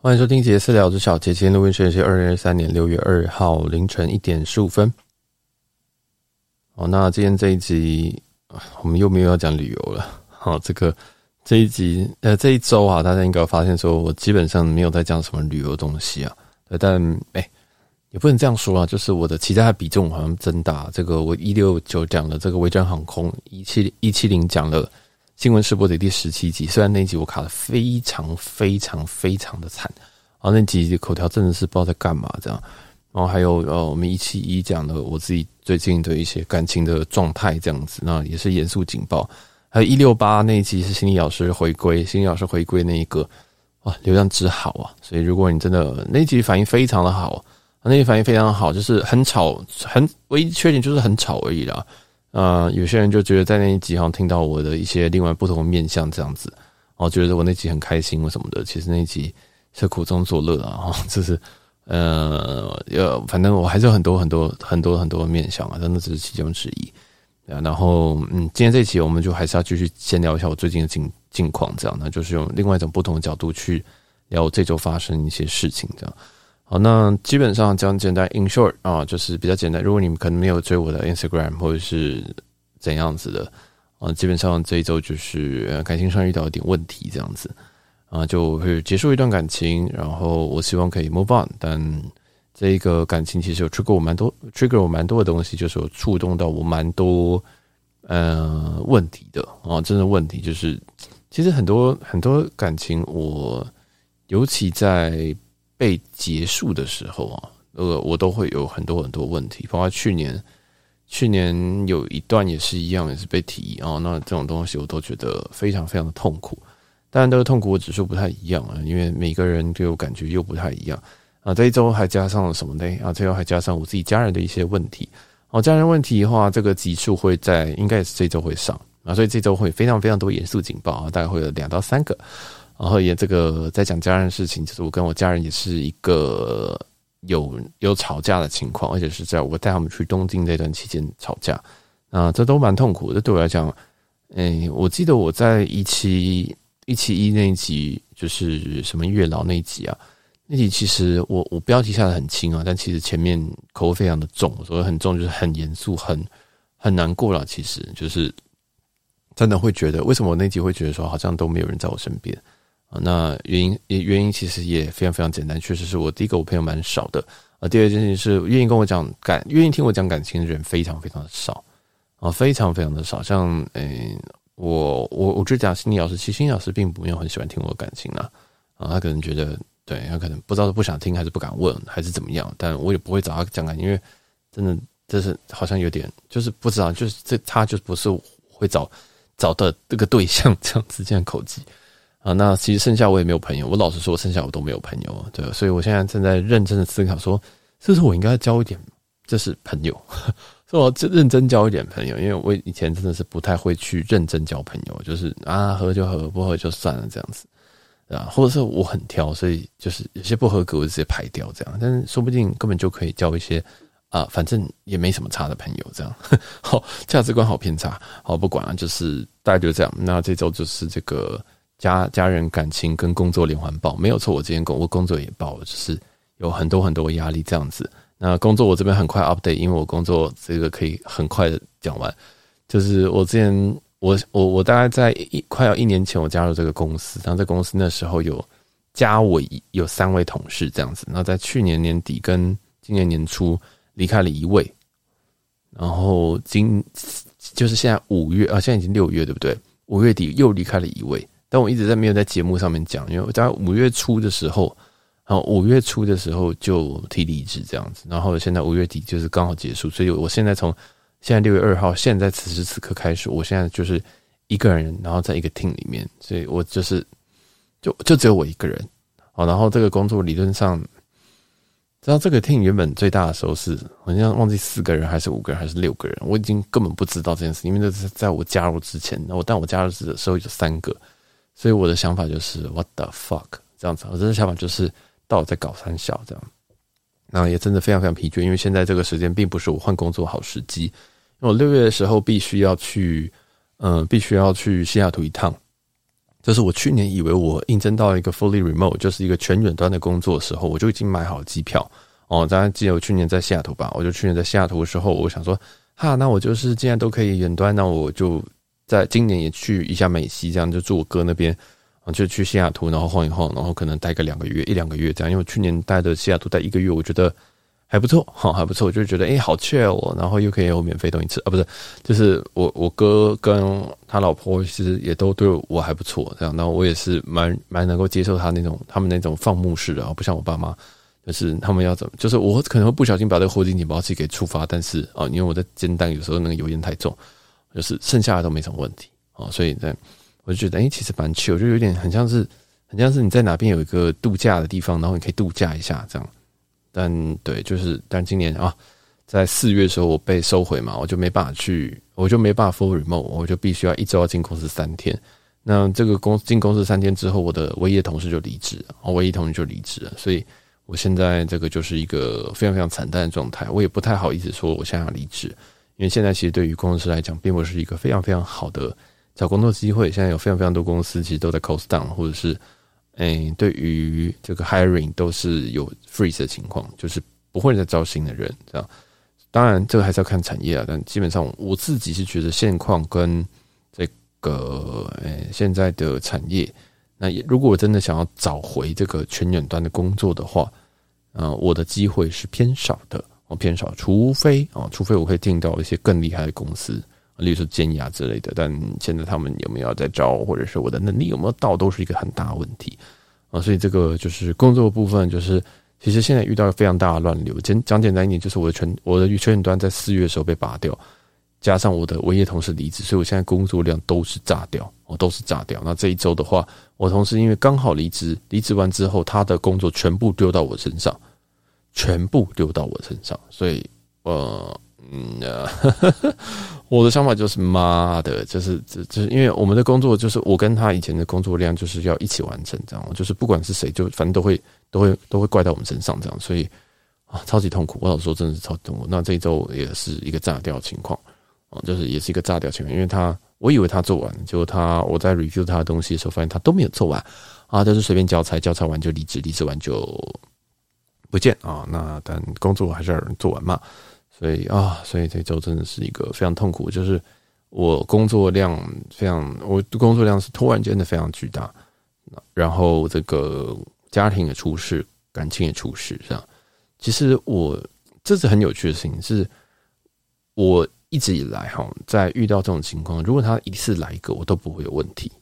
欢迎收听杰私聊之小杰，今天录音时间是二零二三年六月二号凌晨一点十五分。好，那今天这一集我们又没有要讲旅游了。好，这个这一集呃这一周啊，大家应该发现说我基本上没有在讲什么旅游东西啊。但哎、也不能这样说啊，就是我的其他的比重好像增大。这个我一六九讲了这个维珍航空，一七一七零讲了。新闻试播的第十七集，虽然那集我卡得非常非常非常的惨，然后那集口条真的是不知道在干嘛这样，然后还有呃，我们一七一讲的我自己最近的一些感情的状态这样子，那也是严肃警报。还有一六八那一集是心理老师回归，心理老师回归那一个哇，流量之好啊！所以如果你真的那集反应非常的好，那一集反应非常好，就是很吵，很唯一缺点就是很吵而已啦。呃，有些人就觉得在那一集好像听到我的一些另外不同的面相这样子，然后觉得我那集很开心或什么的，其实那一集是苦中作乐啊，就是呃，呃，反正我还是有很多很多很多很多的面相啊，真的只是其中之一。啊，然后嗯，今天这一期我们就还是要继续先聊一下我最近的近近况，这样，那就是用另外一种不同的角度去聊这周发生一些事情，这样。好，那基本上这样简单，in short 啊，就是比较简单。如果你们可能没有追我的 Instagram 或者是怎样子的啊，基本上这一周就是感情上遇到一点问题这样子啊，就会结束一段感情，然后我希望可以 move on，但这一个感情其实有 trigger 我蛮多，trigger 我蛮多的东西，就是有触动到我蛮多呃问题的啊，真的问题就是，其实很多很多感情我尤其在。被结束的时候啊，呃，我都会有很多很多问题，包括去年，去年有一段也是一样，也是被提啊，那这种东西我都觉得非常非常的痛苦。当然，这个痛苦我指数不太一样啊，因为每个人给我感觉又不太一样啊。这一周还加上了什么呢？啊，最后还加上我自己家人的一些问题。哦，家人问题的话，这个级数会在应该也是这周会上啊，所以这周会非常非常多严肃警报啊，大概会有两到三个。然后也这个在讲家人的事情，就是我跟我家人也是一个有有吵架的情况，而且是在我带他们去东京这段期间吵架，啊，这都蛮痛苦的。对我来讲，诶，我记得我在一期一期一那一集，就是什么月老那一集啊，那集其实我我标题下的很轻啊，但其实前面口味非常的重，所以很重就是很严肃，很很难过了。其实就是真的会觉得，为什么我那集会觉得说好像都没有人在我身边？那原因也原因其实也非常非常简单，确实是我第一个我朋友蛮少的，啊，第二件事情是愿意跟我讲感，愿意听我讲感情的人非常非常的少，啊，非常非常的少。像，诶、我我我就讲心理老师，其实心理老师并没有很喜欢听我的感情啊，啊，他可能觉得，对，他可能不知道是不想听还是不敢问还是怎么样，但我也不会找他讲感情，因为真的这是好像有点就是不知道，就是这他就不是会找找的这个对象这样子这样口技。啊，那其实剩下我也没有朋友。我老实说，剩下我都没有朋友，对，所以我现在正在认真的思考，说是不是我应该交一点，就是朋友，所以我认真交一点朋友，因为我以前真的是不太会去认真交朋友，就是啊，合就合，不合就算了这样子，啊，或者是我很挑，所以就是有些不合格我就直接排掉这样，但是说不定根本就可以交一些啊，反正也没什么差的朋友这样，好，价值观好偏差，好，不管了，就是大概就这样。那这周就是这个。家家人感情跟工作连环爆，没有错。我今天工我工作也爆了，就是有很多很多压力这样子。那工作我这边很快 update，因为我工作这个可以很快的讲完。就是我之前我我我大概在一快要一年前我加入这个公司，然后在公司那时候有加我一有三位同事这样子。然后在去年年底跟今年年初离开了一位，然后今就是现在五月啊，现在已经六月对不对？五月底又离开了一位。但我一直在没有在节目上面讲，因为我在五月初的时候，然后五月初的时候就提离职这样子，然后现在五月底就是刚好结束，所以我现在从现在六月二号，现在此时此刻开始，我现在就是一个人，然后在一个 team 里面，所以我就是就就只有我一个人，好，然后这个工作理论上，知道这个 team 原本最大的时候是好像忘记四个人还是五个人还是六个人，我已经根本不知道这件事，因为这是在我加入之前，我但我加入的时候有三个。所以我的想法就是 What the fuck 这样子，我真的想法就是到底在搞三小这样，那也真的非常非常疲倦，因为现在这个时间并不是我换工作好时机，我六月的时候必须要去，嗯、必须要去西雅图一趟，就是我去年以为我应征到一个 fully remote，就是一个全远端的工作的时候，我就已经买好机票哦。大家记得我去年在西雅图吧？我就去年在西雅图的时候，我想说，哈，那我就是既然都可以远端，那我就在今年也去一下美西，这样就住我哥那边，就去西雅图，然后晃一晃，然后可能待个两个月，一两个月这样。因为去年待的西雅图待一个月，我觉得。还不错，好，还不错，我就觉得，诶、欸，好 chill 哦，然后又可以有免费东西吃啊，不是，就是我我哥跟他老婆其实也都对我还不错，这样，然后我也是蛮蛮能够接受他那种他们那种放牧式的，不像我爸妈，就是他们要怎么，就是我可能会不小心把这个火警警报器给触发，但是啊，因为我在煎蛋有时候那个油烟太重，就是剩下的都没什么问题啊，所以在我就觉得，诶、其实蛮 chill，就有点很像是很像是你在哪边有一个度假的地方，然后你可以度假一下这样。但对，就是但今年啊，在四月的时候我被收回嘛，我就没办法去，我就没办法 full remote，我就必须要一周要进公司三天。那这个公司进公司三天之后，我的唯一的同事就离职了，我唯一同事就离职了，所以我现在这个就是一个非常非常惨淡的状态。我也不太好意思说我现在要离职，因为现在其实对于工程师来讲，并不是一个非常非常好的找工作机会。现在有非常非常多公司其实都在 cost down，或者是。诶、对于这个 hiring 都是有 freeze 的情况，就是不会再招新的人，这样。当然，这个还是要看产业啊。但基本上，我自己是觉得现况跟这个诶、现在的产业，那也如果我真的想要找回这个全远端的工作的话，呃，我的机会是偏少的，我偏少，除非啊，除非我可以进到一些更厉害的公司。例如说尖牙之类的，但现在他们有没有在招，或者是我的能力有没有到，都是一个很大的问题啊。所以这个就是工作部分，就是其实现在遇到非常大的乱流。简讲简单一点，就是我的全我的全远端在四月的时候被拔掉，加上我的唯一同事离职，所以我现在工作量都是炸掉，我都是炸掉。那这一周的话，我同事因为刚好离职，离职完之后，他的工作全部丢到我身上，全部丢到我身上，所以呃。嗯，我的想法就是妈的，就是这就是因为我们的工作就是我跟他以前的工作量就是要一起完成，这样就是不管是谁，就反正都会都会都会怪到我们身上，这样，所以啊，超级痛苦。我老说，真的是超级痛苦。那这一周也是一个炸掉情况啊，就是也是一个炸掉情况，因为他我以为他做完，结果他我在 review 他的东西的时候，发现他都没有做完啊，就是随便交差，交差完就离职，离职完就不见啊。那但工作还是要做完嘛。所以啊，所以这周真的是一个非常痛苦，就是我工作量非常，我工作量是突然间的非常巨大，然后这个家庭也出事，感情也出事，这样。其实我这是很有趣的事情，是我一直以来哈，在遇到这种情况，如果他一次来一个，我都不会有问题。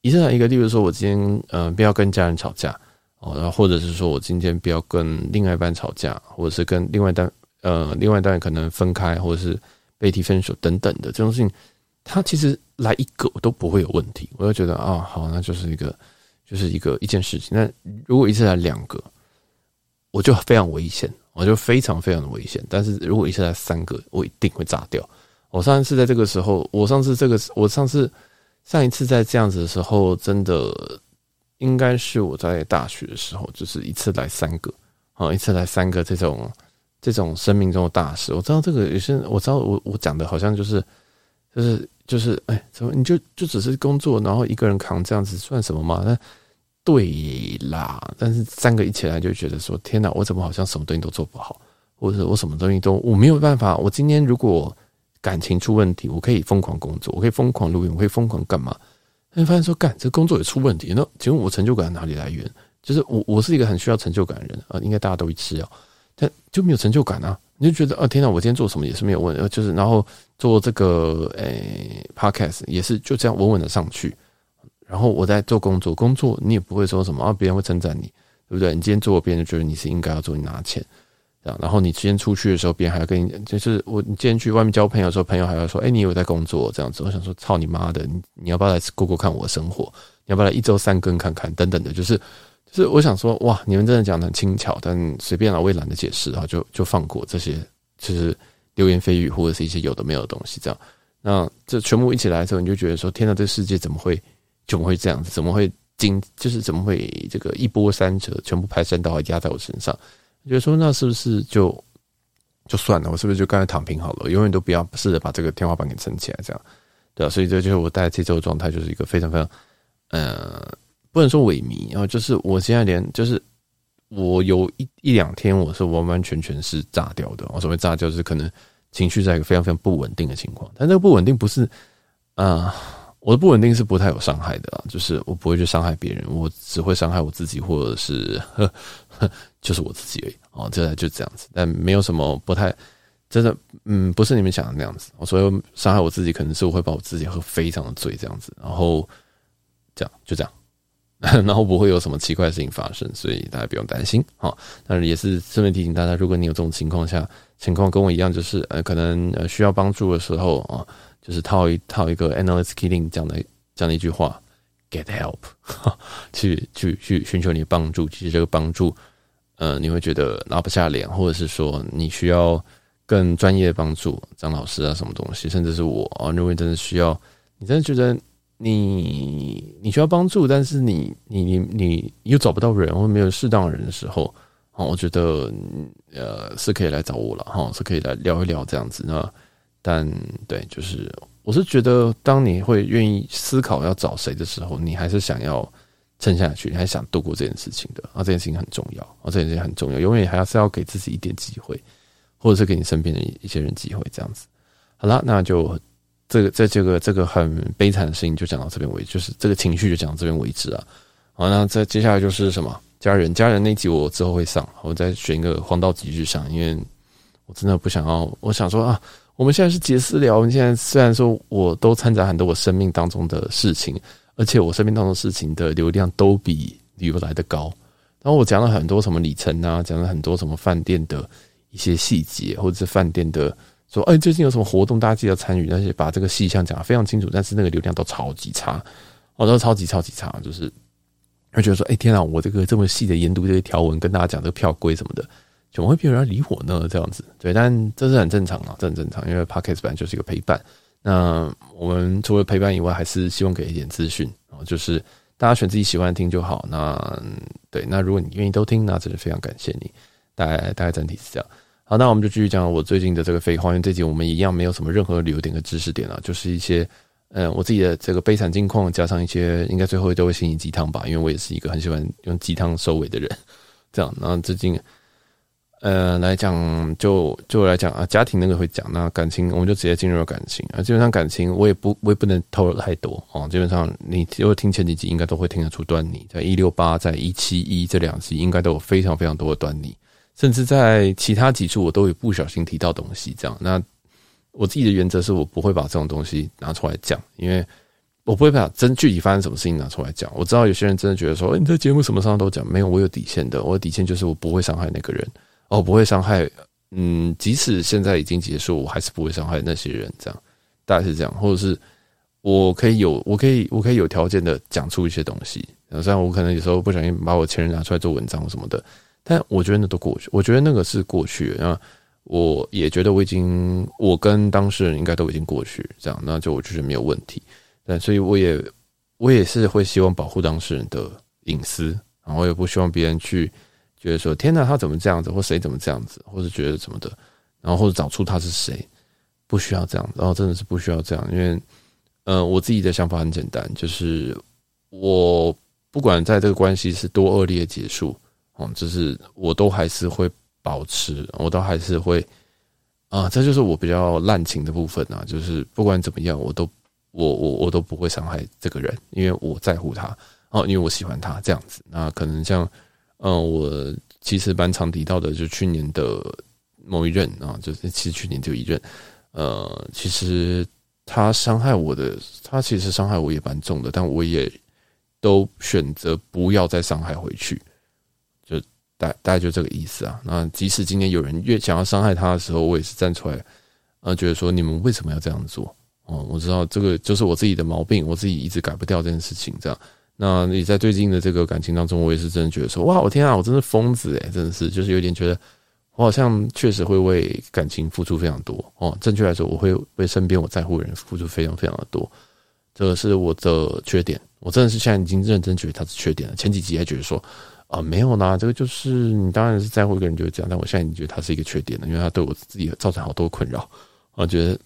一次来一个，例如说我今天呃不要跟家人吵架哦，然后或者是说我今天不要跟另外一半吵架，或者是跟另外一半。呃，另外一半可能分开，或者是被提分手等等的这种事情，他其实来一个我都不会有问题。我就觉得啊、好，那就是一个，就是一个一件事情。那如果一次来两个，我就非常危险，我就非常非常的危险。但是如果一次来三个，我一定会炸掉。我上一次在这个时候，我上次这个，我上次上一次在这样子的时候，真的应该是我在大学的时候，就是一次来三个，啊，一次来三个这种。这种生命中的大事，我知道这个也是，我知道我我讲的好像就是，就是就是，哎，怎么你就就只是工作，然后一个人扛这样子算什么嘛？那对啦，但是三个一起来就觉得说，天哪，我怎么好像什么东西都做不好，或者我什么东西都我没有办法。我今天如果感情出问题，我可以疯狂工作，我可以疯狂录音，我可以疯狂干嘛？但发现说，干这工作也出问题，那请问我成就感哪里来源？就是我我是一个很需要成就感的人啊，应该大家都一致哦。但就没有成就感啊！你就觉得啊，天哪，我今天做什么也是没有问呃，就是然后做这个诶、Podcast 也是就这样稳稳的上去。然后我在做工作，工作你也不会说什么啊，别人会称赞你，对不对？你今天做，别人就觉得你是应该要做，你拿钱，然后你今天出去的时候，别人还要跟你，就是我你今天去外面交朋友的时候，朋友还要说，哎、欸，你有在工作这样子。我想说，操你妈的，你你要不要来过过看我的生活？你要不要来一周三更看看？等等的，就是。就是我想说，哇，你们真的讲的很轻巧，但随便了，我也懒得解释啊，就就放过这些，就是流言蜚语或者是一些有的没有的东西，这样。那这全部一起来的时候，你就觉得说，天哪，这世界怎么会怎么会这样子？怎么会经就是怎么会这个一波三折，全部排山倒海压在我身上？觉得说，那是不是就就算了？我是不是就干脆躺平好了？永远都不要试着把这个天花板给撑起来，这样对啊。所以这就是我带这周状态，就是一个非常非常。呃，不能说萎靡，然后就是我现在连就是我有一一两天我是完完全全是炸掉的。我所谓炸掉，是可能情绪在一个非常非常不稳定的情况，但这个不稳定不是啊。我的不稳定是不太有伤害的，就是我不会去伤害别人，我只会伤害我自己，或者是呵呵就是我自己而已哦，这就这样子，但没有什么不太真的，嗯，不是你们想的那样子。我所以伤害我自己，可能是我会把我自己喝非常的醉这样子，然后这样就这样，然后不会有什么奇怪的事情发生，所以大家不用担心啊。但是也是顺便提醒大家，如果你有这种情况下，情况跟我一样，就是呃，可能呃需要帮助的时候啊。就是套一套一个 Analyst Keating 讲的讲的一句话，Get help，去去去寻求你的帮助。其实这个帮助，呃，你会觉得拿不下脸，或者是说你需要更专业的帮助，张老师啊，什么东西，甚至是我啊，认为真的需要，你真的觉得你你需要帮助，但是你你你你又找不到人，或没有适当的人的时候，啊，我觉得呃是可以来找我了哈，是可以来聊一聊这样子那。但对，就是我是觉得，当你会愿意思考要找谁的时候，你还是想要撑下去，你还想度过这件事情的啊。这件事情很重要啊，这件事情很重要，永远还是要给自己一点机会，或者是给你身边的一些人机会，这样子。好了，那就这个在这个这个很悲惨的事情就讲到这边为止，就是这个情绪就讲到这边为止啊。好，那再接下来就是什么家人，家人那集我之后会上，我再选一个黄道吉日上，因为我真的不想要，我想说啊。我们现在是杰私聊。我们现在虽然说我都掺杂很多我生命当中的事情，而且我生命当中事情的流量都比旅游来的高。然后我讲了很多什么里程啊，讲了很多什么饭店的一些细节，或者是饭店的说，哎，最近有什么活动，大家记得参与。那些把这个细项讲得非常清楚，但是那个流量都超级差，哦，都超级超级差，就是会觉得说，哎，天啊，我这个这么细的研读这些条文，跟大家讲这个票规什么的。怎么会没有人理我呢？这样子，对，但这是很正常啊，这很正常，因为 Podcast 本来就是一个陪伴。那我们除了陪伴以外，还是希望给一点资讯啊，就是大家选自己喜欢听就好。那对，那如果你愿意都听，那真的非常感谢你。大概大概整体是这样。好，那我们就继续讲我最近的这个废话。因为这集我们一样没有什么任何旅游点和知识点啊，就是一些嗯我自己的这个悲惨境况，加上一些应该最后都会心灵鸡汤吧，因为我也是一个很喜欢用鸡汤收尾的人。这样，然后最近。呃，来讲就就来讲啊，家庭那个会讲，那感情我们就直接进入了感情啊。基本上感情我也不我也不能透露太多哦。基本上你如果听前几集，应该都会听得出端倪。在一六八，在一七一这两集，应该都有非常非常多的端倪，甚至在其他几处我都有不小心提到东西。这样，那我自己的原则是我不会把这种东西拿出来讲，因为我不会把真具体发生什么事情拿出来讲。我知道有些人真的觉得说，欸，你在节目什么上都讲，没有，我有底线的，我的底线就是我不会伤害那个人。哦，不会伤害，嗯，即使现在已经结束，我还是不会伤害那些人，这样大概是这样，或者是我可以有，我可以，我可以有条件的讲出一些东西，虽然我可能有时候不小心把我前任拿出来做文章什么的，但我觉得那都过去，我觉得那个是过去，然后我也觉得我已经，我跟当事人应该都已经过去，这样，那就我觉得没有问题，但所以我也，我也是会希望保护当事人的隐私，然后也不希望别人去。觉得说天哪，他怎么这样子，或谁怎么这样子，或者觉得什么的，然后或者找出他是谁，不需要这样，然后真的是不需要这样，因为，呃，我自己的想法很简单，就是我不管在这个关系是多恶劣结束，哦，就是我都还是会保持，我都还是会，啊，这就是我比较滥情的部分啊，就是不管怎么样，我都我我我都不会伤害这个人，因为我在乎他，哦，因为我喜欢他这样子，那可能像。嗯，我其实蛮常提到的，就去年的某一任啊，就是其实去年就一任，呃，其实他伤害我的，他其实伤害我也蛮重的，但我也都选择不要再伤害回去，大大概就这个意思啊。那即使今天有人越想要伤害他的时候，我也是站出来，呃，觉得说你们为什么要这样做？哦，我知道这个就是我自己的毛病，我自己一直改不掉这件事情，这样。那你在最近的这个感情当中，我也是真的觉得说，哇，我天啊，我真是疯子诶，真的是，就是有点觉得，我好像确实会为感情付出非常多哦。正确来说，我会为身边我在乎的人付出非常非常的多，这个是我的缺点。我真的是现在已经认真觉得它是缺点了。前几集还觉得说，啊，没有啦，这个就是你当然是在乎一个人就会这样，但我现在已经觉得他是一个缺点了，因为他对我自己造成好多困扰。我觉得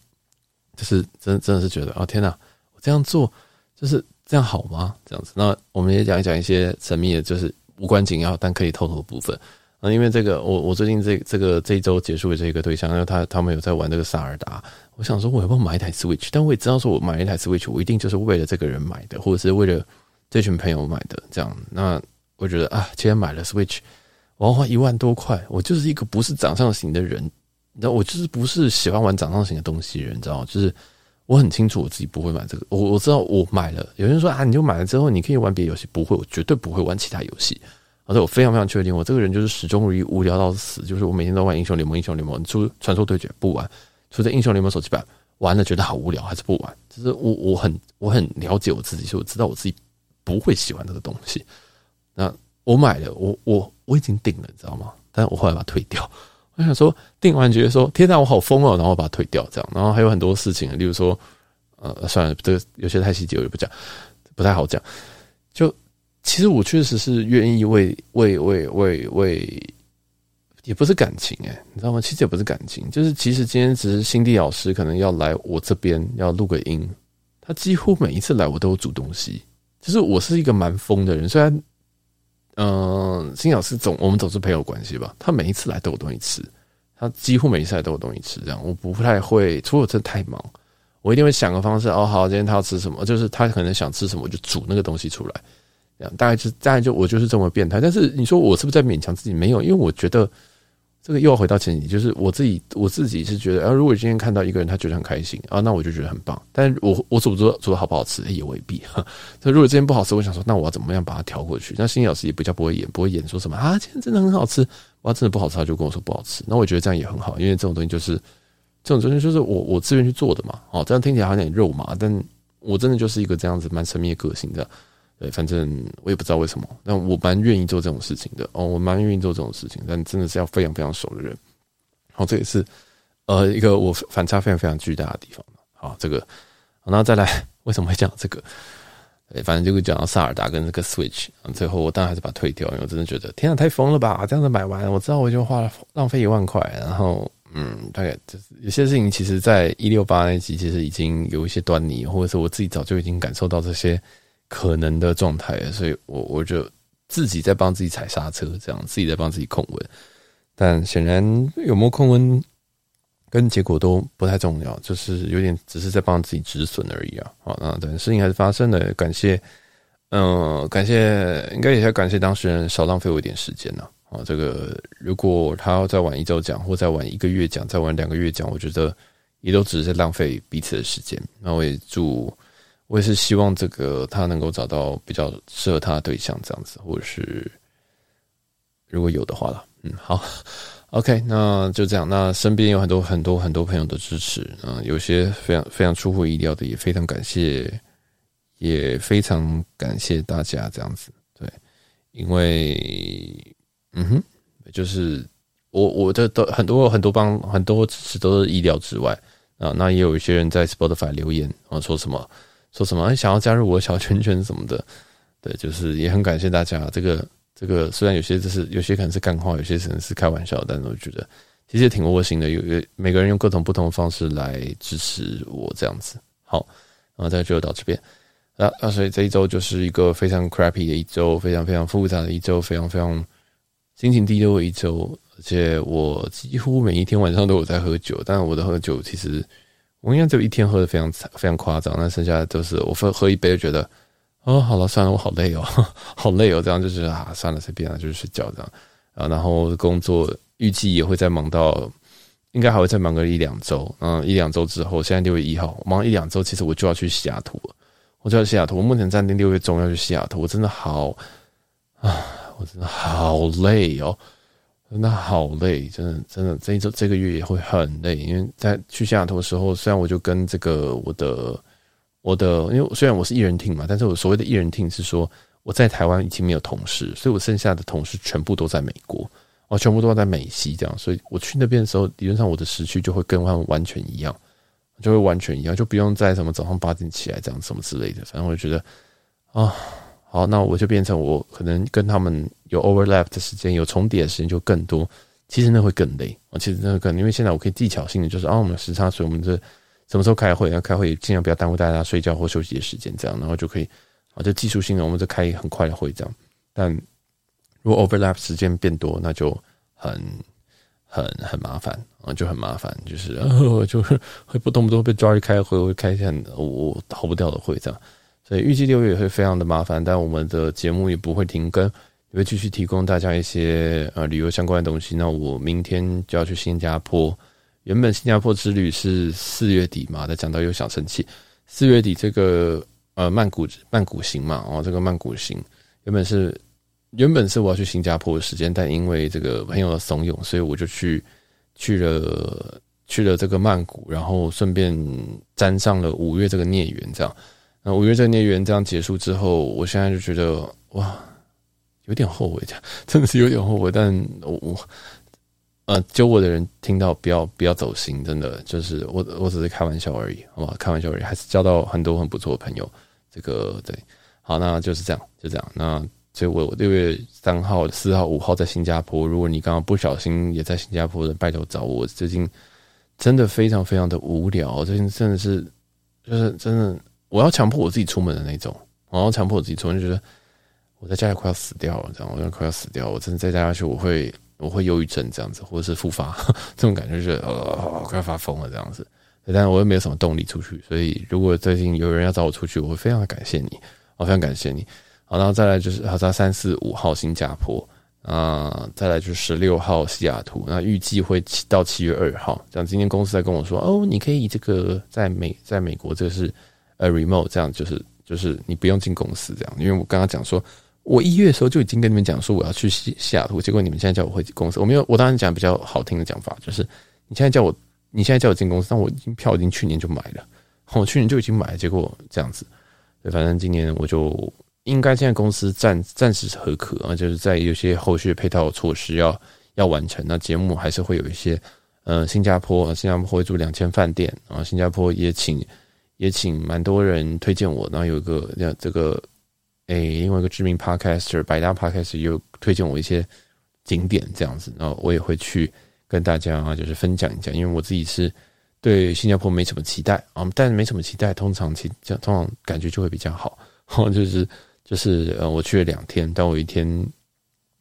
就是真真的是觉得，哦天哪，我这样做就是。这样好吗？这样子，那我们也讲一讲一些神秘的，就是无关紧要但可以透露的部分啊。因为这个，我我最近这这个这一周结束的这个对象，因为他他们有在玩这个萨尔达，我想说我要不要买一台 Switch？但我也知道说我买一台 Switch，我一定就是为了这个人买的，或者是为了这群朋友买的。这样，那我觉得啊，今天买了 Switch，我要花一万多块，我就是一个不是掌上型的人，你知道，我就是不是喜欢玩掌上型的东西的人，你知道吗？就是。我很清楚我自己不会买这个，我我知道我买了。有人说啊，你就买了之后你可以玩别的游戏，不会，我绝对不会玩其他游戏。而且我非常非常确定，我这个人就是始终如一，无聊到死。就是我每天都玩英雄联盟，英雄联盟出传说对决不玩，出在英雄联盟手机版玩了觉得好无聊，还是不玩。就是我我很我很了解我自己，所以我知道我自己不会喜欢这个东西。那我买了，我我我已经订了，你知道吗？但是我后来把它退掉。我想说，订完觉得说，天哪，我好疯哦，然后把它退掉，这样，然后还有很多事情，例如说，呃，算了，这个有些太细节，我就不讲，不太好讲。就其实我确实是愿意为为为为为，也不是感情诶，你知道吗？其实也不是感情，就是其实今天只是新地老师可能要来我这边要录个音，他几乎每一次来我都有煮东西，就是我是一个蛮疯的人，虽然。嗯，辛老师总我们总是朋友关系吧。他每一次来都有东西吃，他几乎每一次来都有东西吃。这样我不太会，除了我真的太忙，我一定会想个方式。哦，好，今天他要吃什么？就是他可能想吃什么，我就煮那个东西出来。这样大概就大概就我就是这么变态。但是你说我是不是在勉强自己？没有，因为我觉得。这个又要回到前提，就是我自己，我自己是觉得，啊，如果今天看到一个人他觉得很开心啊，那我就觉得很棒。但是我我煮做做的好不好吃也未必。所以如果今天不好吃，我想说，那我要怎么样把它调过去？那心理老师也比较不会演，不会演说什么啊，今天真的很好吃。我要真的不好吃，他就跟我说不好吃。那我觉得这样也很好，因为这种东西就是这种东西就是我我自愿去做的嘛。哦，这样听起来好像有点肉麻，但我真的就是一个这样子蛮神秘的个性的。对，反正我也不知道为什么，但我蛮愿意做这种事情的。哦，我蛮愿意做这种事情，但真的是要非常非常熟的人。好，这也是呃一个我反差非常非常巨大的地方。好，这个，然后再来，为什么会讲这个？对，反正就会讲到萨尔达跟这个 Switch。最后我当然还是把它退掉，因为我真的觉得天啊，太疯了吧！这样子买完，我知道我就花了浪费一万块。然后，嗯，大概就是有些事情，其实在一六八那集其实已经有一些端倪，或者是我自己早就已经感受到这些可能的状态，所以我我就自己在帮自己踩刹车，这样自己在帮自己控温。但显然有没有控温跟结果都不太重要，就是有点只是在帮自己止损而已啊。好，那等事情还是发生了，感谢，嗯、感谢，应该也要感谢当事人少浪费我一点时间呢。啊，这个如果他要再晚一周讲，或再晚一个月讲，再晚两个月讲，我觉得也都只是在浪费彼此的时间。那我也祝，我也是希望这个他能够找到比较适合他的对象，这样子，或者是如果有的话了。嗯，好，OK，那就这样。那身边有很多很多很多朋友的支持，嗯，有些非常非常出乎意料的，也非常感谢，也非常感谢大家这样子。对，因为，嗯哼，就是我我的都很多很多帮很多支持都是意料之外啊。那也有一些人在 Spotify 留言啊，说什么说什么，想要加入我的小圈圈什么的。对，就是也很感谢大家这个。这个虽然有些就是有些可能是干话，有些可能是开玩笑，但是我觉得其实挺窝心的。有有每个人用各种不同的方式来支持我这样子。好，然后再就到这边。啊啊，所以这一周就是一个非常 crappy 的一周，非常非常复杂的一周，非常非常心情低落的一周。而且我几乎每一天晚上都有在喝酒，但我的喝酒其实我应该只有一天喝的非常非常夸张，那剩下的都是我喝喝一杯就觉得。哦，好了，算了，我好累哦，好累哦，这样就是啊，算了，随便了，就是睡觉这样啊。然后工作预计也会再忙到，应该还会再忙个一两周。嗯，一两周之后，现在六月一号，忙一两周，其实我就要去西雅图了。我就要去西雅图，我目前暂定六月中要去西雅图。我真的好啊，我真的好累哦，真的好累，真的真的这一周这个月也会很累，因为在去西雅图的时候，虽然我就跟这个我的。我的，因为虽然我是一人 team 嘛，但是我所谓的一人 team 是说我在台湾已经没有同事，所以我剩下的同事全部都在美国，哦，全部都在美西这样，所以我去那边的时候，理论上我的时区就会跟他们完全一样，就会完全一样，就不用在什么早上八点起来这样什么之类的，反正我就觉得啊，好，那我就变成我可能跟他们有 overlap 的时间，有重叠的时间就更多，其实那会更累，啊，其实那个更，因为现在我可以技巧性的就是啊，我们时差，所以我们这。什么时候开会？要开会尽量不要耽误大家睡觉或休息的时间，这样然后就可以啊，就技术性的，我们就开很快的会这样。但如果 overlap 时间变多，那就很很很麻烦啊，就很麻烦，就是，就是会不动不动被抓去开会，会开一些很我逃不掉的会这样。所以预计六月也会非常的麻烦，但我们的节目也不会停更，也会继续提供大家一些呃旅游相关的东西。那我明天就要去新加坡，原本新加坡之旅是四月底嘛，但讲到又想生气，四月底这个呃曼谷曼谷行嘛，哦，这个曼谷行原本是原本是我要去新加坡的时间，但因为这个朋友的怂恿，所以我就去去了去了这个曼谷，然后顺便沾上了五月这个孽缘，这样。那五月这个孽缘这样结束之后，我现在就觉得哇，有点后悔，这 样真的是有点后悔。但我我呃，揪我的人听到不要不要走心，真的就是我我只是开玩笑而已，好吧？开玩笑而已，还是交到很多很不错的朋友。这个对，好，那就是这样，就这样。那所以我六月三号、四号、五号在新加坡。如果你刚刚不小心也在新加坡的，拜托找我。最近真的非常非常的无聊，最近真的是就是真的。我要强迫我自己出门的那种，我要强迫我自己出门，就觉得我在家里快要死掉了，这样，我要快要死掉，我真的再待下去，我会我会忧郁症这样子，或者是复发 这种感觉，就是呃快要发疯了这样子。但是我又没有什么动力出去，所以如果最近有人要找我出去，我会非常的感谢你，我非常感谢你。好，然后再来就是好像三四五号新加坡啊，再来就是十六号西雅图，那预计会七到七月二号。这样今天公司在跟我说，哦，你可以这个在美在美国，这是。呃，remote 这样就是就是你不用进公司这样，因为我刚刚讲说，我一月的时候就已经跟你们讲说我要去西西雅图，结果你们现在叫我回公司，我没有，我当然讲比较好听的讲法，就是你现在叫我，你现在叫我进公司，但我已经票已经去年就买了，我去年就已经买了，结果这样子，对，反正今年我就应该现在公司暂暂时是合格啊，就是在有些后续配套措施要要完成，那节目还是会有一些，呃，新加坡，新加坡会住两千饭店啊，新加坡也请。也请蛮多人推荐我，然后有一个这这个，诶、另外一个知名 podcaster 百大 podcaster 又推荐我一些景点这样子，然后我也会去跟大家，就是分享一下，因为我自己是对新加坡没什么期待啊，但没什么期待，通常其通常感觉就会比较好，就是就是呃，我去了两天，但我一天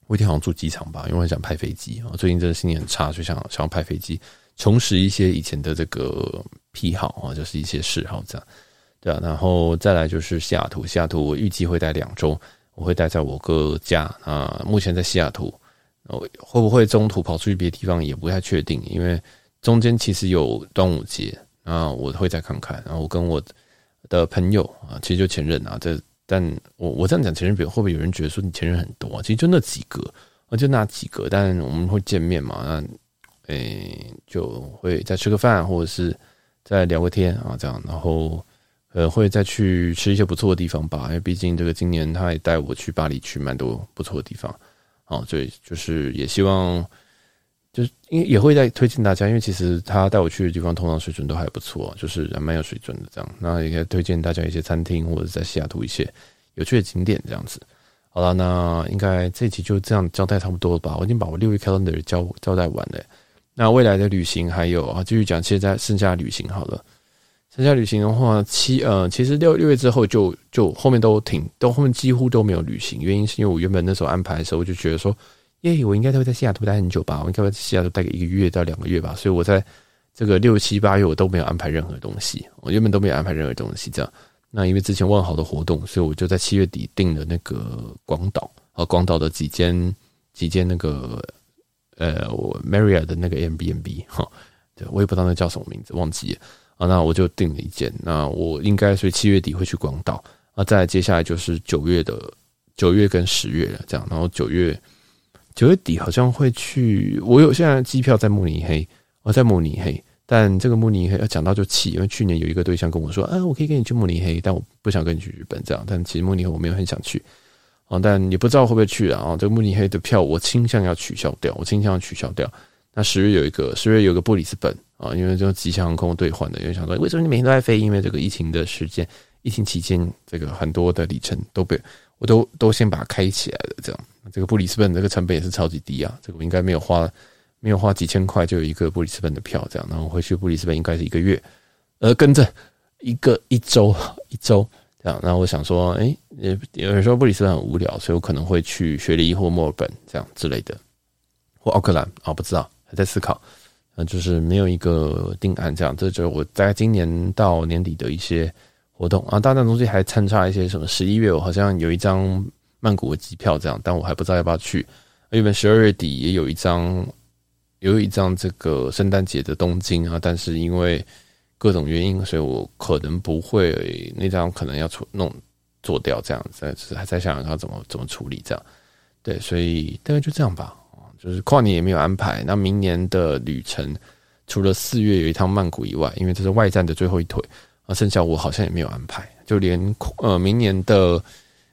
我一天好像住机场吧，因为我很想拍飞机啊，最近真的心情很差，就想想要拍飞机。重拾一些以前的这个癖好啊，就是一些嗜好这样，对啊，然后再来就是西雅图，西雅图我预计会待两周，我会待在我哥家啊。目前在西雅图，会不会中途跑出去别的地方也不太确定，因为中间其实有端午节啊，我会再看看。然后我跟我的朋友啊，其实就前任啊，这但我我这样讲前任，比如会不会有人觉得说你前任很多啊？其实就那几个啊，就那几个，但我们会见面嘛，那。诶、就会再吃个饭，或者是再聊个天啊，这样，然后呃，会再去吃一些不错的地方吧。因为毕竟这个今年他也带我去巴黎，去蛮多不错的地方啊。所以就是也希望，就是因为也会再推荐大家，因为其实他带我去的地方通常水准都还不错，就是还蛮有水准的这样。那也可以推荐大家一些餐厅，或者在西雅图一些有趣的景点这样子。好了，那应该这期就这样交代差不多了吧？我已经把我六月 calendar 交交代完了。那未来的旅行还有啊，继续讲，现在剩下旅行好了。剩下旅行的话，七呃，其实六六月之后就就后面都停，都后面几乎都没有旅行。原因是因为我原本那时候安排的时候，我就觉得说，耶，我应该都会在西雅图待很久吧，我应该会在西雅图待个一个月到两个月吧。所以我在这个六七八月我都没有安排任何东西，我原本都没有安排任何东西。这样，那因为之前万豪的活动，所以我就在七月底订了那个广岛和，广岛的几间几间那个。呃，我 Maria 的那个 Airbnb 哈，对，我也不知道那叫什么名字，忘记了啊。那我就订了一间，那我应该是七月底会去广岛啊。再接下来就是九月的九月跟十月了，这样。然后九月九月底好像会去，我有现在机票在慕尼黑，我在慕尼黑，但这个慕尼黑要讲到就气，因为去年有一个对象跟我说，啊，我可以跟你去慕尼黑，但我不想跟你去日本这样。但其实慕尼黑我没有很想去。啊但也不知道会不会去啊？这个慕尼黑的票我倾向要取消掉，我倾向要取消掉。那十月有一个，十月有一个布里斯本啊，因为这个吉祥航空兑换的，因为想说为什么你每天都在飞？因为这个疫情的时间，疫情期间这个很多的里程都被我都都先把它开起来了。这样，这个布里斯本这个成本也是超级低啊，这个我应该没有花没有花几千块就有一个布里斯本的票，这样，然后回去布里斯本应该是一个月，呃，跟着一个一周一周。这样，那我想说，哎，也有人说布里斯班很无聊，所以我可能会去雪梨或墨尔本这样之类的，或奥克兰啊、不知道，还在思考，嗯，就是没有一个定案，这样，这就是我在今年到年底的一些活动。啊，当然中间还参差一些什么，十一月我好像有一张曼谷的机票这样，但我还不知道要不要去，原本十二月底也有一张，有一张这个圣诞节的东京啊，但是因为各种原因，所以我可能不会那张可能要出弄做掉这样子，是还在想想要怎么怎么处理这样。对，所以大概就这样吧。就是跨年也没有安排。那明年的旅程，除了四月有一趟曼谷以外，因为这是外站的最后一腿啊，剩下我好像也没有安排。就连呃明年的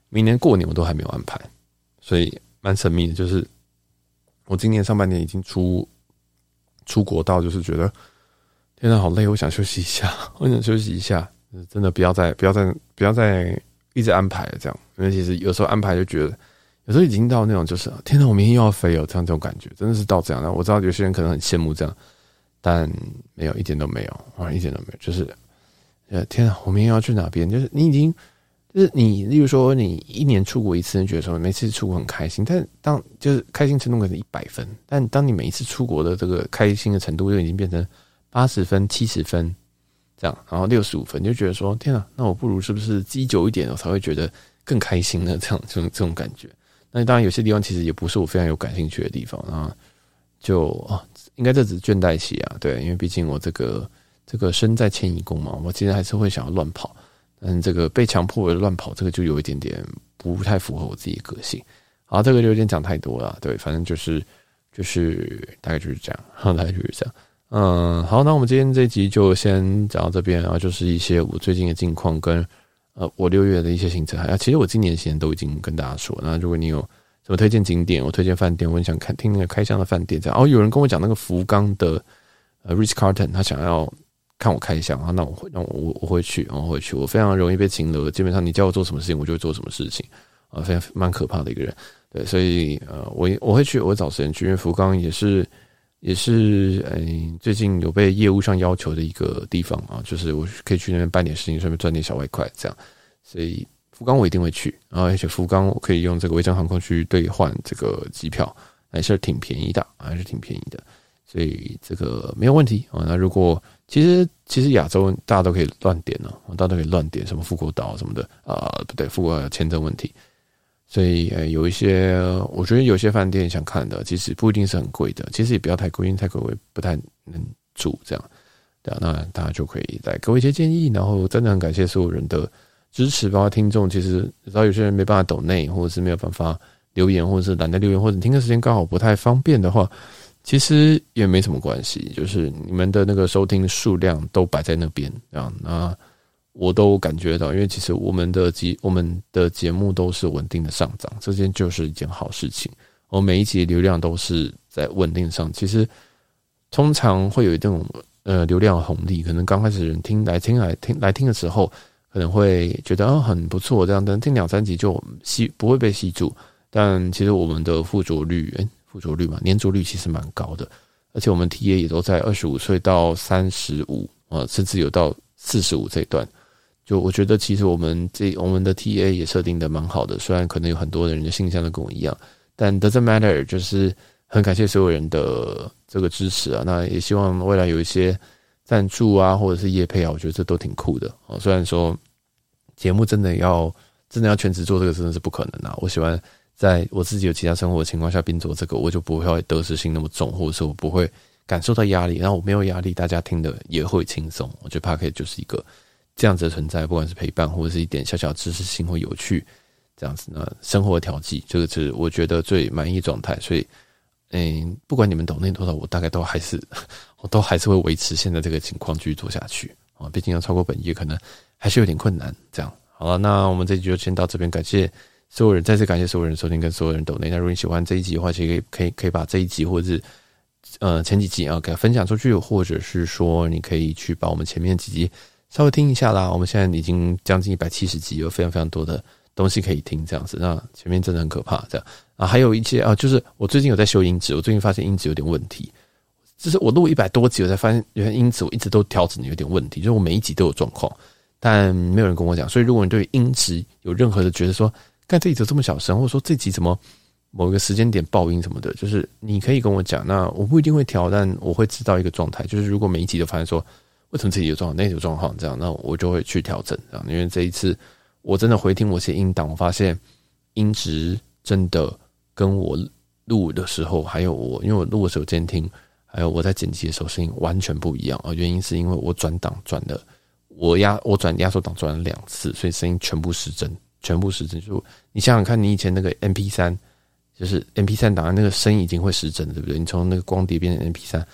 明年过年我都还没有安排，所以蛮神秘的。就是我今年上半年已经出出国到，就是觉得。现在好累，我想休息一下，我想休息一下，真的不要再不要再不要再一直安排了，这样，因为其实有时候安排就觉得，有时候已经到那种就是，天哪，我明天又要飞了，这样这种感觉，真的是到这样的。我知道有些人可能很羡慕这样，但没有一点都没有啊，一点都没有，就是，呃，天哪，我明天要去哪边？就是你已经，就是你，例如说你一年出国一次，你觉得说每次出国很开心，但当就是开心程度可能一百分，但当你每一次出国的这个开心的程度就已经变成。八十分、七十分，这样，然后六十五分，就觉得说，天啊，那我不如是不是积久一点，我才会觉得更开心呢？这样，这种这种感觉。那当然，有些地方其实也不是我非常有感兴趣的地方啊。就啊，应该这只是倦怠期啊，对，因为毕竟我这个这个身在迁移宫嘛，我其实还是会想要乱跑，但这个被强迫的乱跑，这个就有一点点不太符合我自己的个性。好，这个就有点讲太多了，对，反正就是就是大概就是这样，大概就是这样。嗯，好，那我们今天这一集就先讲到这边，然后就是一些我最近的近况跟呃我六月的一些行程。啊，其实我今年行程都已经跟大家说。那如果你有什么推荐景点，我推荐饭店，我很想看听那个开箱的饭店这样。哦，有人跟我讲那个福冈的呃 Rich Carlton，他想要看我开箱啊，那我会，那我我我会去，我会去。我非常容易被情勒，基本上你叫我做什么事情，我就会做什么事情啊，非常蛮可怕的一个人。对，所以呃，我我会去，我会找时间去，因为福冈也是。也是，嗯，最近有被业务上要求的一个地方啊，就是我可以去那边办点事情，顺便赚点小外快，这样。所以福冈我一定会去啊，而且福冈我可以用这个维珍航空去兑换这个机票，还是挺便宜的，还是挺便宜的。所以这个没有问题啊。那如果其实其实亚洲大家都可以乱点呢，大家都可以乱点什么富国岛什么的啊，不对，富国签证问题。所以，呃，有一些，我觉得有些饭店想看的，其实不一定是很贵的，其实也不要太贵，因为太贵我也不太能住这样。对啊，那大家就可以来给我一些建议，然后真的很感谢所有人的支持，包括听众。其实，知道有些人没办法抖内，或者是没有办法留言，或者是懒得留言，或者听的时间刚好不太方便的话，其实也没什么关系，就是你们的那个收听数量都摆在那边，这样那。我都感觉到，因为其实我们的节我们的节目都是稳定的上涨，这件就是一件好事情。我每一集流量都是在稳定上，其实通常会有一种呃流量红利，可能刚开始人听来听来听来听的时候，可能会觉得啊很不错这样，但听两三集就吸不会被吸住。但其实我们的附着率，诶，附着率嘛，粘着率其实蛮高的，而且我们 TA 也都在二十五岁到三十五啊，甚至有到四十五这一段。就我觉得，其实我们这我们的 TA 也设定的蛮好的，虽然可能有很多的人的性向都跟我一样，但 doesn't matter，就是很感谢所有人的这个支持啊。那也希望未来有一些赞助啊，或者是业配啊，我觉得这都挺酷的啊。虽然说节目真的要真的要全职做这个，真的是不可能啊。我喜欢在我自己有其他生活的情况下并做这个，我就不会得失心那么重，或者说我不会感受到压力。然后我没有压力，大家听的也会轻松。我觉得 Podcast 就是一个。这样子的存在，不管是陪伴或者是一点小小知识性或有趣，这样子呢，生活调剂，这个是我觉得最满意状态。所以，嗯，不管你们抖内多少，我大概都还是，我都还是会维持现在这个情况继续做下去啊。毕竟要超过本业，可能还是有点困难。这样好了，那我们这集就先到这边，感谢所有人，再次感谢所有人收听跟所有人抖内。那如果你喜欢这一集的话，其实可以可以可以把这一集或者是呃前几集啊给它分享出去，或者是说你可以去把我们前面几集。稍微听一下啦，我们现在已经将近一百七十集，有非常非常多的东西可以听，这样子。那前面真的很可怕，这样啊，还有一些啊，就是我最近有在修音质，我最近发现音质有点问题，就是我录一百多集，我才发现原来音质我一直都调整的有点问题，就是我每一集都有状况，但没有人跟我讲。所以如果你对音质有任何的觉得说，干这一集这么小声，或者说这集怎么某一个时间点爆音什么的，就是你可以跟我讲，那我不一定会调，但我会知道一个状态，就是如果每一集都发现说为什么这集有状况，那集有状况这样，那我就会去调整这样。因为这一次我真的回听我些音档，我发现音质真的跟我录的时候，还有我因为我录的时候监听。还有我在剪辑的时候声音完全不一样啊！原因是因为我转档转了，我压我转压缩档转了两次，所以声音全部失真，全部失真。就你想想看，你以前那个 MP 三，就是 MP 三档案那个声音已经会失真，对不对？你从那个光碟变成 MP 三，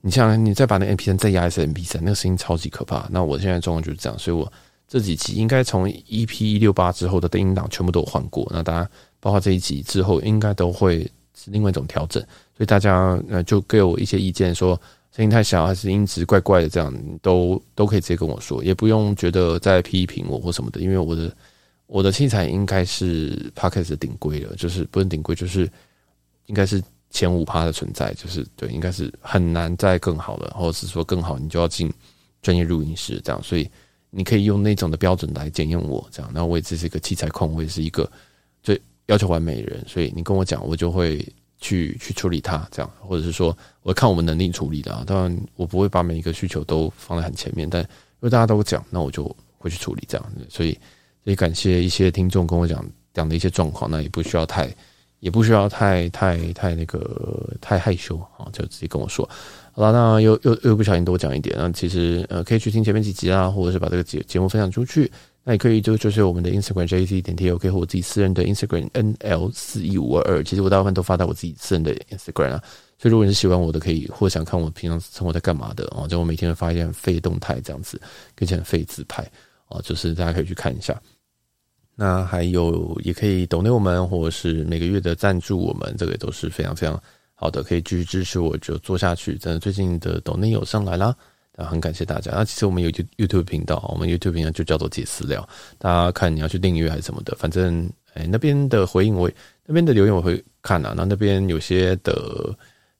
你想，你再把那 MP 三再压一次 MP 三，那个声音超级可怕。那我现在状况就是这样，所以我这几期应该从 EP 一六八之后的音档全部都换过。那大家包括这一集之后，应该都会是另外一种调整。所以大家呃就给我一些意见，说声音太小还是音质怪怪的，这样都都可以直接跟我说，也不用觉得在批评我或什么的，因为我的我的器材应该是 Podcast 顶规了，就是不是顶规，就是应该是前五趴的存在，就是对，应该是很难再更好的，或者是说更好，你就要进专业录音室这样，所以你可以用那种的标准来检验我这样，那我也只是一个器材控，我也是一个最要求完美的人，所以你跟我讲，我就会。去去处理它，这样，或者是说，我看我们能力处理的啊。当然，我不会把每一个需求都放在很前面，但因为大家都讲，那我就会去处理这样。所以，也感谢一些听众跟我讲讲的一些状况，那也不需要太，也不需要太太太那个太害羞啊，就直接跟我说。好了，那又又又不小心多讲一点，那其实呃，可以去听前面几集啊，或者是把这个节节目分享出去。那也可以就就是我们的 Instagram JC 点 TOK 和我自己私人的 Instagram NL 四一五二二，其实我大部分都发到我自己私人的 Instagram 啊。所以如果你是喜欢我的，可以或想看我平常生活在干嘛的哦，就我每天会发一些废动态这样子，跟一些废自拍哦，就是大家可以去看一下。那还有也可以抖内我们，或者是每个月的赞助我们，这个都是非常非常好的，可以继续支持我就做下去。真的最近的抖内有上来啦。啊，很感谢大家。那其实我们有 YouTube 频道，我们 YouTube 频道就叫做“解私聊”。大家看你要去订阅还是什么的，反正哎、那边的回应我，那边的留言我会看啊。那那边有些的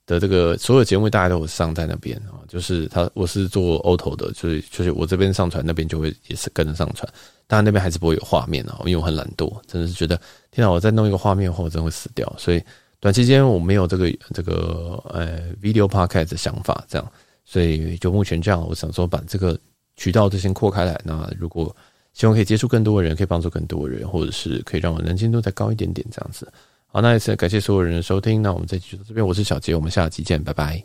的这个所有节目大家都有上在那边啊，就是他我是做 auto 的，就是就是我这边上传，那边就会也是跟着上传。当然那边还是不会有画面啊，因为我很懒惰，真的是觉得天哪，我再弄一个画面后，我真会死掉。所以短期间我没有这个这个呃 video podcast 的想法，这样。所以就目前这样，我想说把这个渠道就先扩开来。那如果希望可以接触更多的人，可以帮助更多人，或者是可以让我能见度再高一点点这样子。好，那一次感谢所有人的收听。那我们这集就到这边，我是小杰，我们下期见，拜拜。